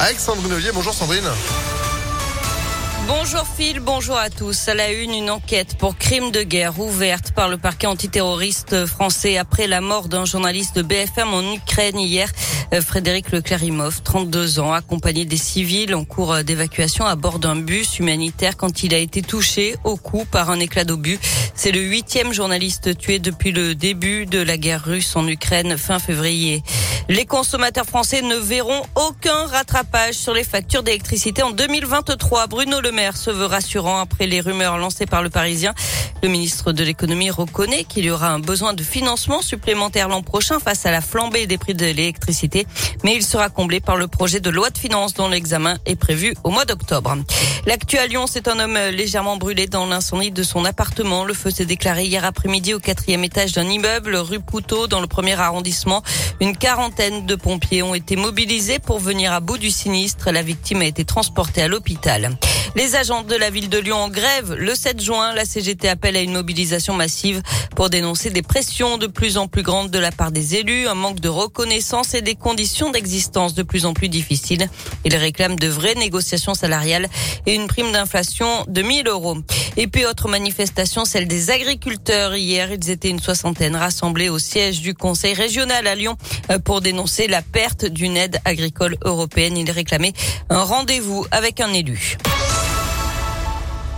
avec Sandrine. Bonjour Sandrine. Bonjour Phil, bonjour à tous. À la une, une enquête pour crime de guerre ouverte par le parquet antiterroriste français après la mort d'un journaliste de BFM en Ukraine hier. Euh, Frédéric Leclérimov, 32 ans, accompagné des civils en cours d'évacuation à bord d'un bus humanitaire quand il a été touché au cou par un éclat d'obus. C'est le huitième journaliste tué depuis le début de la guerre russe en Ukraine fin février. Les consommateurs français ne verront aucun rattrapage sur les factures d'électricité en 2023. Bruno Le Maire se veut rassurant après les rumeurs lancées par le Parisien. Le ministre de l'économie reconnaît qu'il y aura un besoin de financement supplémentaire l'an prochain face à la flambée des prix de l'électricité, mais il sera comblé par le projet de loi de finances dont l'examen est prévu au mois d'octobre. L'actu à Lyon, c'est un homme légèrement brûlé dans l'incendie de son appartement. Le feu s'est déclaré hier après-midi au quatrième étage d'un immeuble rue Poutot dans le premier arrondissement. Une quarantaine de pompiers ont été mobilisés pour venir à bout du sinistre. La victime a été transportée à l'hôpital. Les agents de la ville de Lyon en grève. Le 7 juin, la CGT appelle à une mobilisation massive pour dénoncer des pressions de plus en plus grandes de la part des élus, un manque de reconnaissance et des conditions d'existence de plus en plus difficiles. Ils réclament de vraies négociations salariales et une prime d'inflation de 1000 euros. Et puis autre manifestation, celle des agriculteurs. Hier, ils étaient une soixantaine rassemblés au siège du Conseil régional à Lyon euh, pour dénoncer la perte d'une aide agricole européenne. Ils réclamaient un rendez-vous avec un élu.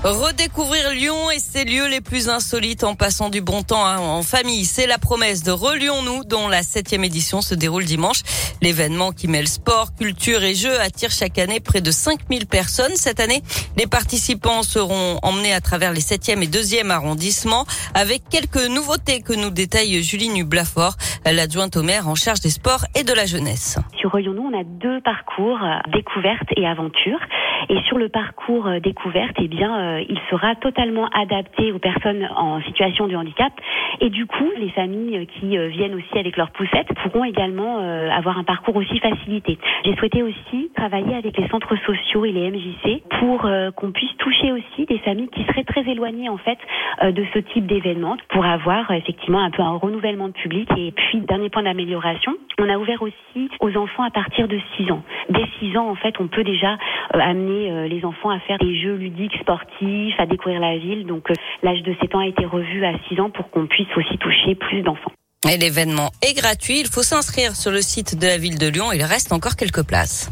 Redécouvrir Lyon et ses lieux les plus insolites en passant du bon temps hein, en famille. C'est la promesse de Relions-nous dont la septième édition se déroule dimanche. L'événement qui mêle sport, culture et jeux attire chaque année près de 5000 personnes. Cette année, les participants seront emmenés à travers les septième et deuxième arrondissements avec quelques nouveautés que nous détaille Julie Nublafort, l'adjointe au maire en charge des sports et de la jeunesse. Sur Relions-nous, on a deux parcours, découverte et aventure. Et sur le parcours euh, découverte, eh bien, euh, il sera totalement adapté aux personnes en situation de handicap. Et du coup, les familles qui euh, viennent aussi avec leurs poussettes pourront également avoir un parcours aussi facilité. J'ai souhaité aussi travailler avec les centres sociaux et les MJC pour qu'on puisse toucher aussi des familles qui seraient très éloignées en fait de ce type d'événement pour avoir effectivement un peu un renouvellement de public. Et puis, dernier point d'amélioration, on a ouvert aussi aux enfants à partir de 6 ans. Dès 6 ans, en fait, on peut déjà amener euh, les enfants à faire des jeux ludiques sportifs, à découvrir la ville. Donc euh, l'âge de 7 ans a été revu à 6 ans pour qu'on puisse aussi toucher plus d'enfants. Et l'événement est gratuit. Il faut s'inscrire sur le site de la ville de Lyon. Il reste encore quelques places.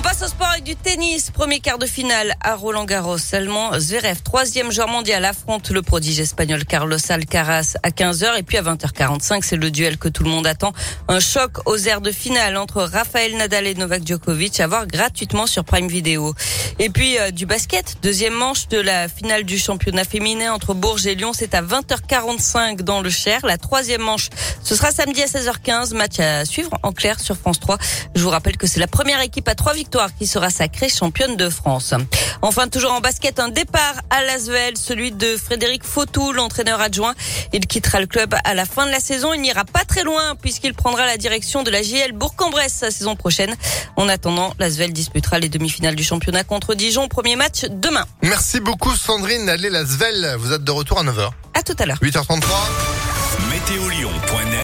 On passe au sport avec du tennis. Premier quart de finale à Roland Garros. Seulement Zverev, troisième joueur mondial, affronte le prodige espagnol Carlos Alcaraz à 15h. Et puis à 20h45, c'est le duel que tout le monde attend. Un choc aux airs de finale entre Rafael Nadal et Novak Djokovic à voir gratuitement sur Prime Video. Et puis euh, du basket, deuxième manche de la finale du championnat féminin entre Bourges et Lyon. C'est à 20h45 dans le Cher. La troisième manche, ce sera samedi à 16h15. Match à suivre en clair sur France 3. Je vous rappelle que c'est la première équipe à trois victoire qui sera sacrée championne de France. Enfin, toujours en basket, un départ à Lasvel, celui de Frédéric Fautou, l'entraîneur adjoint. Il quittera le club à la fin de la saison. Il n'ira pas très loin puisqu'il prendra la direction de la JL Bourg-en-Bresse la saison prochaine. En attendant, Lasvel disputera les demi-finales du championnat contre Dijon. Premier match demain. Merci beaucoup Sandrine. Allez Lasvel, vous êtes de retour à 9h. À tout à l'heure. 8h33. Météo